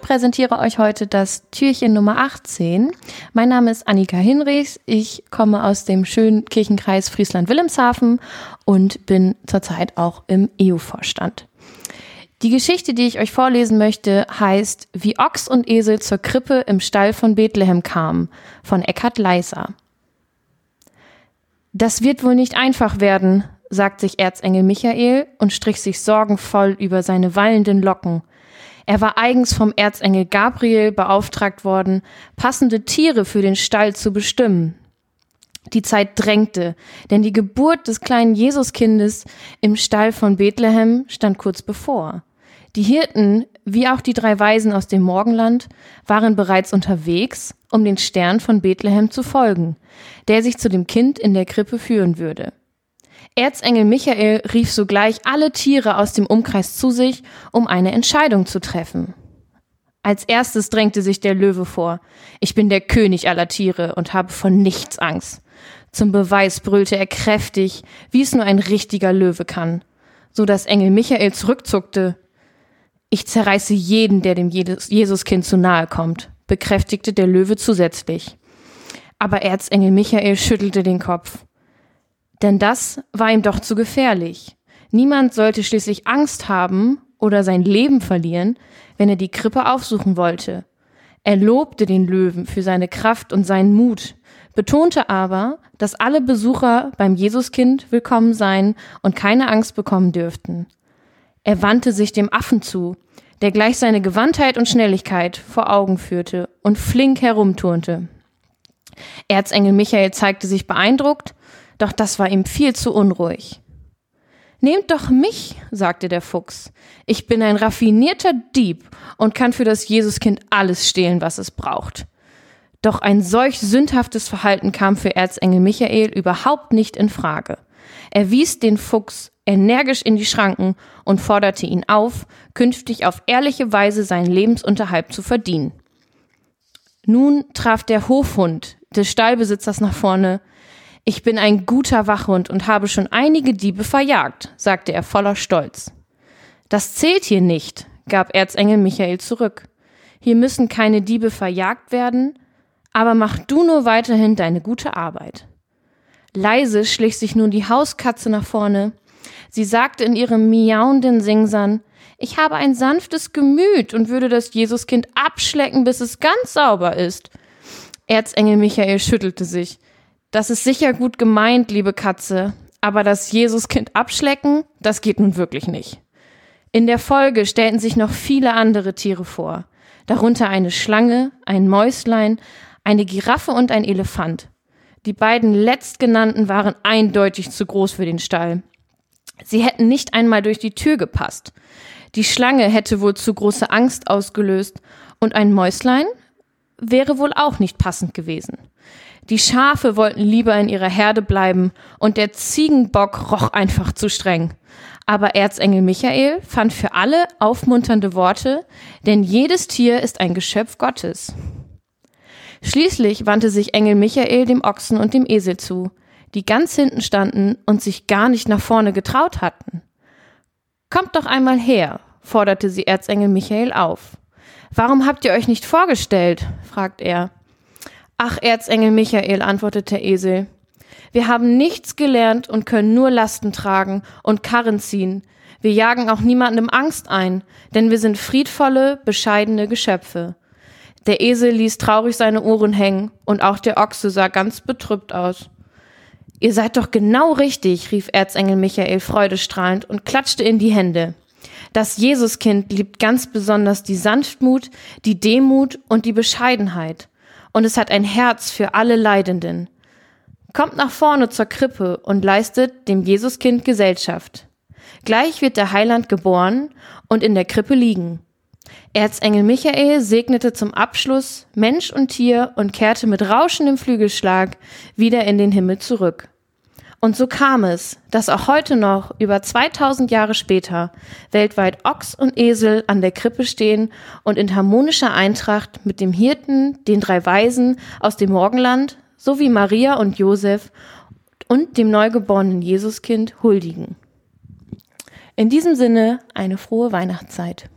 präsentiere euch heute das Türchen Nummer 18. Mein Name ist Annika Hinrichs. Ich komme aus dem schönen Kirchenkreis Friesland-Wilhelmshaven und bin zurzeit auch im EU-Vorstand. Die Geschichte, die ich euch vorlesen möchte, heißt Wie Ochs und Esel zur Krippe im Stall von Bethlehem kamen von Eckhard Leiser. Das wird wohl nicht einfach werden, sagt sich Erzengel Michael und strich sich sorgenvoll über seine wallenden Locken. Er war eigens vom Erzengel Gabriel beauftragt worden, passende Tiere für den Stall zu bestimmen. Die Zeit drängte, denn die Geburt des kleinen Jesuskindes im Stall von Bethlehem stand kurz bevor. Die Hirten, wie auch die drei Weisen aus dem Morgenland, waren bereits unterwegs, um den Stern von Bethlehem zu folgen, der sich zu dem Kind in der Krippe führen würde. Erzengel Michael rief sogleich alle Tiere aus dem Umkreis zu sich, um eine Entscheidung zu treffen. Als erstes drängte sich der Löwe vor. Ich bin der König aller Tiere und habe von nichts Angst. Zum Beweis brüllte er kräftig, wie es nur ein richtiger Löwe kann, so dass Engel Michael zurückzuckte. Ich zerreiße jeden, der dem Jesuskind zu nahe kommt, bekräftigte der Löwe zusätzlich. Aber Erzengel Michael schüttelte den Kopf. Denn das war ihm doch zu gefährlich. Niemand sollte schließlich Angst haben oder sein Leben verlieren, wenn er die Krippe aufsuchen wollte. Er lobte den Löwen für seine Kraft und seinen Mut, betonte aber, dass alle Besucher beim Jesuskind willkommen seien und keine Angst bekommen dürften. Er wandte sich dem Affen zu, der gleich seine Gewandtheit und Schnelligkeit vor Augen führte und flink herumturnte. Erzengel Michael zeigte sich beeindruckt doch das war ihm viel zu unruhig. Nehmt doch mich, sagte der Fuchs. Ich bin ein raffinierter Dieb und kann für das Jesuskind alles stehlen, was es braucht. Doch ein solch sündhaftes Verhalten kam für Erzengel Michael überhaupt nicht in Frage. Er wies den Fuchs energisch in die Schranken und forderte ihn auf, künftig auf ehrliche Weise seinen Lebensunterhalt zu verdienen. Nun traf der Hofhund des Stallbesitzers nach vorne, ich bin ein guter Wachhund und habe schon einige Diebe verjagt, sagte er voller Stolz. Das zählt hier nicht, gab Erzengel Michael zurück. Hier müssen keine Diebe verjagt werden, aber mach du nur weiterhin deine gute Arbeit. Leise schlich sich nun die Hauskatze nach vorne. Sie sagte in ihrem miauenden Singsang, ich habe ein sanftes Gemüt und würde das Jesuskind abschlecken, bis es ganz sauber ist. Erzengel Michael schüttelte sich. Das ist sicher gut gemeint, liebe Katze, aber das Jesuskind abschlecken, das geht nun wirklich nicht. In der Folge stellten sich noch viele andere Tiere vor, darunter eine Schlange, ein Mäuslein, eine Giraffe und ein Elefant. Die beiden letztgenannten waren eindeutig zu groß für den Stall. Sie hätten nicht einmal durch die Tür gepasst. Die Schlange hätte wohl zu große Angst ausgelöst und ein Mäuslein wäre wohl auch nicht passend gewesen. Die Schafe wollten lieber in ihrer Herde bleiben und der Ziegenbock roch einfach zu streng. Aber Erzengel Michael fand für alle aufmunternde Worte, denn jedes Tier ist ein Geschöpf Gottes. Schließlich wandte sich Engel Michael dem Ochsen und dem Esel zu, die ganz hinten standen und sich gar nicht nach vorne getraut hatten. Kommt doch einmal her, forderte sie Erzengel Michael auf. Warum habt ihr euch nicht vorgestellt? fragt er. Ach, Erzengel Michael, antwortet der Esel. Wir haben nichts gelernt und können nur Lasten tragen und Karren ziehen. Wir jagen auch niemandem Angst ein, denn wir sind friedvolle, bescheidene Geschöpfe. Der Esel ließ traurig seine Ohren hängen und auch der Ochse sah ganz betrübt aus. Ihr seid doch genau richtig, rief Erzengel Michael freudestrahlend und klatschte in die Hände. Das Jesuskind liebt ganz besonders die Sanftmut, die Demut und die Bescheidenheit und es hat ein Herz für alle Leidenden. Kommt nach vorne zur Krippe und leistet dem Jesuskind Gesellschaft. Gleich wird der Heiland geboren und in der Krippe liegen. Erzengel Michael segnete zum Abschluss Mensch und Tier und kehrte mit rauschendem Flügelschlag wieder in den Himmel zurück. Und so kam es, dass auch heute noch, über 2000 Jahre später, weltweit Ochs und Esel an der Krippe stehen und in harmonischer Eintracht mit dem Hirten, den drei Weisen aus dem Morgenland sowie Maria und Josef und dem neugeborenen Jesuskind huldigen. In diesem Sinne eine frohe Weihnachtszeit.